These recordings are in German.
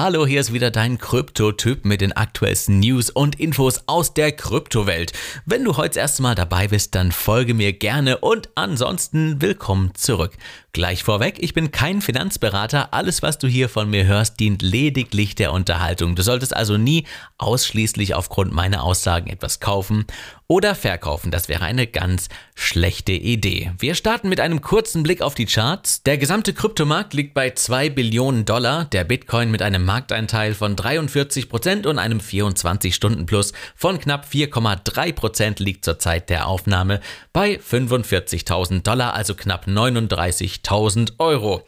Hallo, hier ist wieder dein Krypto-Typ mit den aktuellsten News und Infos aus der Kryptowelt. Wenn du heute das erste Mal dabei bist, dann folge mir gerne und ansonsten willkommen zurück. Gleich vorweg, ich bin kein Finanzberater. Alles, was du hier von mir hörst, dient lediglich der Unterhaltung. Du solltest also nie ausschließlich aufgrund meiner Aussagen etwas kaufen oder verkaufen. Das wäre eine ganz schlechte Idee. Wir starten mit einem kurzen Blick auf die Charts. Der gesamte Kryptomarkt liegt bei 2 Billionen Dollar, der Bitcoin mit einem Markteinteil von 43 Prozent und einem 24-Stunden-Plus von knapp 4,3 Prozent liegt zur Zeit der Aufnahme bei 45.000 Dollar, also knapp 39.000 Euro.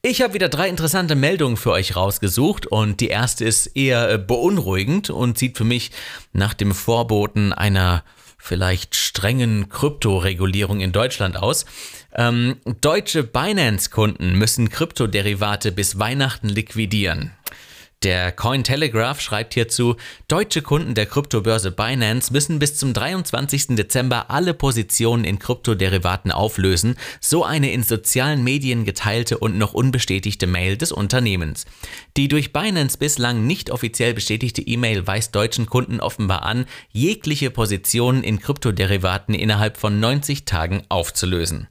Ich habe wieder drei interessante Meldungen für euch rausgesucht und die erste ist eher beunruhigend und sieht für mich nach dem Vorboten einer vielleicht strengen Kryptoregulierung in Deutschland aus. Ähm, deutsche Binance-Kunden müssen Kryptoderivate bis Weihnachten liquidieren. Der Cointelegraph schreibt hierzu, deutsche Kunden der Kryptobörse Binance müssen bis zum 23. Dezember alle Positionen in Kryptoderivaten auflösen, so eine in sozialen Medien geteilte und noch unbestätigte Mail des Unternehmens. Die durch Binance bislang nicht offiziell bestätigte E-Mail weist deutschen Kunden offenbar an, jegliche Positionen in Kryptoderivaten innerhalb von 90 Tagen aufzulösen.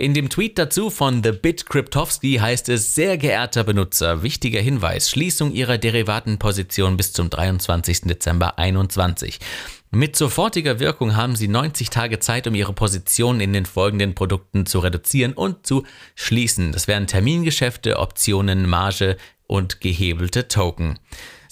In dem Tweet dazu von The Bit Kryptowski heißt es, sehr geehrter Benutzer, wichtiger Hinweis, Schließung Ihrer Derivatenposition bis zum 23. Dezember 2021. Mit sofortiger Wirkung haben Sie 90 Tage Zeit, um Ihre Position in den folgenden Produkten zu reduzieren und zu schließen. Das wären Termingeschäfte, Optionen, Marge und gehebelte Token.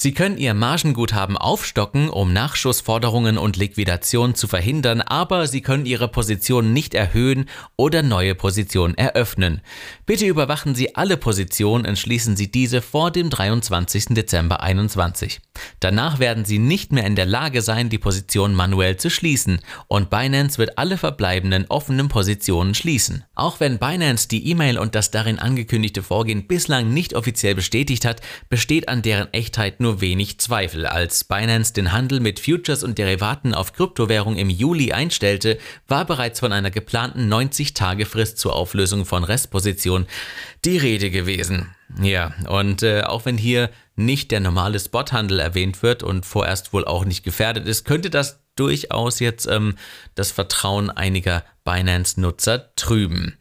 Sie können Ihr Margenguthaben aufstocken, um Nachschussforderungen und Liquidation zu verhindern, aber Sie können Ihre Position nicht erhöhen oder neue Positionen eröffnen. Bitte überwachen Sie alle Positionen und schließen Sie diese vor dem 23. Dezember 2021. Danach werden Sie nicht mehr in der Lage sein, die Position manuell zu schließen und Binance wird alle verbleibenden offenen Positionen schließen. Auch wenn Binance die E-Mail und das darin angekündigte Vorgehen bislang nicht offiziell bestätigt hat, besteht an deren Echtheit nur nur wenig Zweifel. Als Binance den Handel mit Futures und Derivaten auf Kryptowährung im Juli einstellte, war bereits von einer geplanten 90-Tage-Frist zur Auflösung von Restpositionen die Rede gewesen. Ja, und äh, auch wenn hier nicht der normale Spothandel erwähnt wird und vorerst wohl auch nicht gefährdet ist, könnte das durchaus jetzt ähm, das Vertrauen einiger Binance-Nutzer trüben.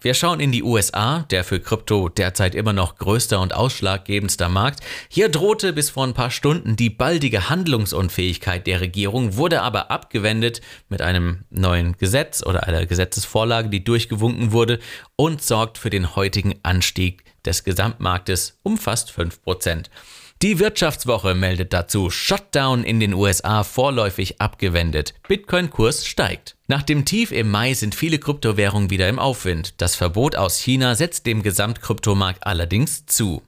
Wir schauen in die USA, der für Krypto derzeit immer noch größter und ausschlaggebendster Markt. Hier drohte bis vor ein paar Stunden die baldige Handlungsunfähigkeit der Regierung, wurde aber abgewendet mit einem neuen Gesetz oder einer Gesetzesvorlage, die durchgewunken wurde und sorgt für den heutigen Anstieg des Gesamtmarktes um fast 5%. Die Wirtschaftswoche meldet dazu, Shutdown in den USA vorläufig abgewendet. Bitcoin-Kurs steigt. Nach dem Tief im Mai sind viele Kryptowährungen wieder im Aufwind. Das Verbot aus China setzt dem Gesamtkryptomarkt allerdings zu.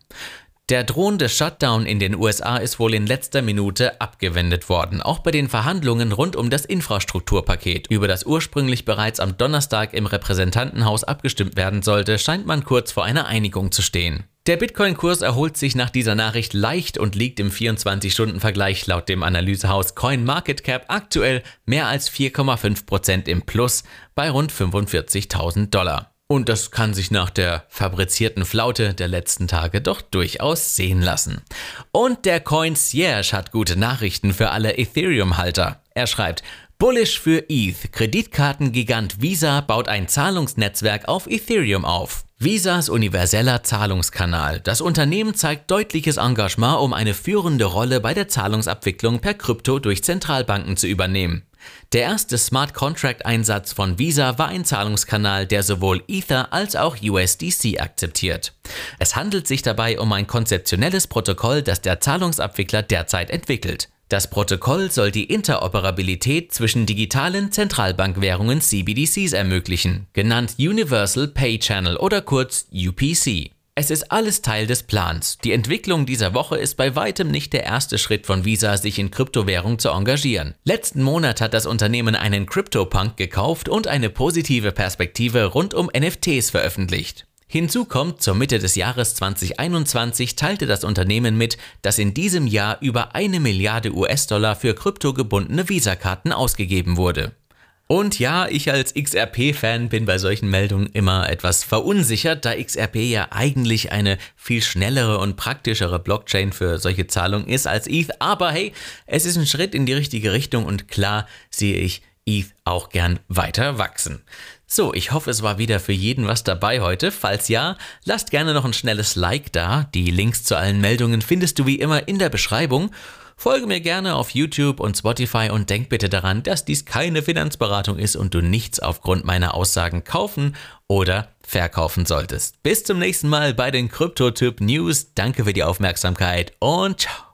Der drohende Shutdown in den USA ist wohl in letzter Minute abgewendet worden, auch bei den Verhandlungen rund um das Infrastrukturpaket, über das ursprünglich bereits am Donnerstag im Repräsentantenhaus abgestimmt werden sollte, scheint man kurz vor einer Einigung zu stehen. Der Bitcoin-Kurs erholt sich nach dieser Nachricht leicht und liegt im 24-Stunden-Vergleich laut dem Analysehaus CoinMarketCap aktuell mehr als 4,5% im Plus bei rund 45.000 Dollar. Und das kann sich nach der fabrizierten Flaute der letzten Tage doch durchaus sehen lassen. Und der Coincierge hat gute Nachrichten für alle Ethereum-Halter. Er schreibt, Bullish für ETH. Kreditkartengigant Visa baut ein Zahlungsnetzwerk auf Ethereum auf. Visas universeller Zahlungskanal. Das Unternehmen zeigt deutliches Engagement, um eine führende Rolle bei der Zahlungsabwicklung per Krypto durch Zentralbanken zu übernehmen. Der erste Smart Contract Einsatz von Visa war ein Zahlungskanal, der sowohl Ether als auch USDC akzeptiert. Es handelt sich dabei um ein konzeptionelles Protokoll, das der Zahlungsabwickler derzeit entwickelt. Das Protokoll soll die Interoperabilität zwischen digitalen Zentralbankwährungen CBDCs ermöglichen, genannt Universal Pay Channel oder kurz UPC. Es ist alles Teil des Plans. Die Entwicklung dieser Woche ist bei weitem nicht der erste Schritt von Visa, sich in Kryptowährung zu engagieren. Letzten Monat hat das Unternehmen einen CryptoPunk gekauft und eine positive Perspektive rund um NFTs veröffentlicht. Hinzu kommt, zur Mitte des Jahres 2021 teilte das Unternehmen mit, dass in diesem Jahr über eine Milliarde US-Dollar für kryptogebundene Visakarten ausgegeben wurde. Und ja, ich als XRP-Fan bin bei solchen Meldungen immer etwas verunsichert, da XRP ja eigentlich eine viel schnellere und praktischere Blockchain für solche Zahlungen ist als ETH. Aber hey, es ist ein Schritt in die richtige Richtung und klar sehe ich ETH auch gern weiter wachsen. So, ich hoffe, es war wieder für jeden was dabei heute. Falls ja, lasst gerne noch ein schnelles Like da. Die Links zu allen Meldungen findest du wie immer in der Beschreibung. Folge mir gerne auf YouTube und Spotify und denk bitte daran, dass dies keine Finanzberatung ist und du nichts aufgrund meiner Aussagen kaufen oder verkaufen solltest. Bis zum nächsten Mal bei den Kryptotyp News. Danke für die Aufmerksamkeit und ciao.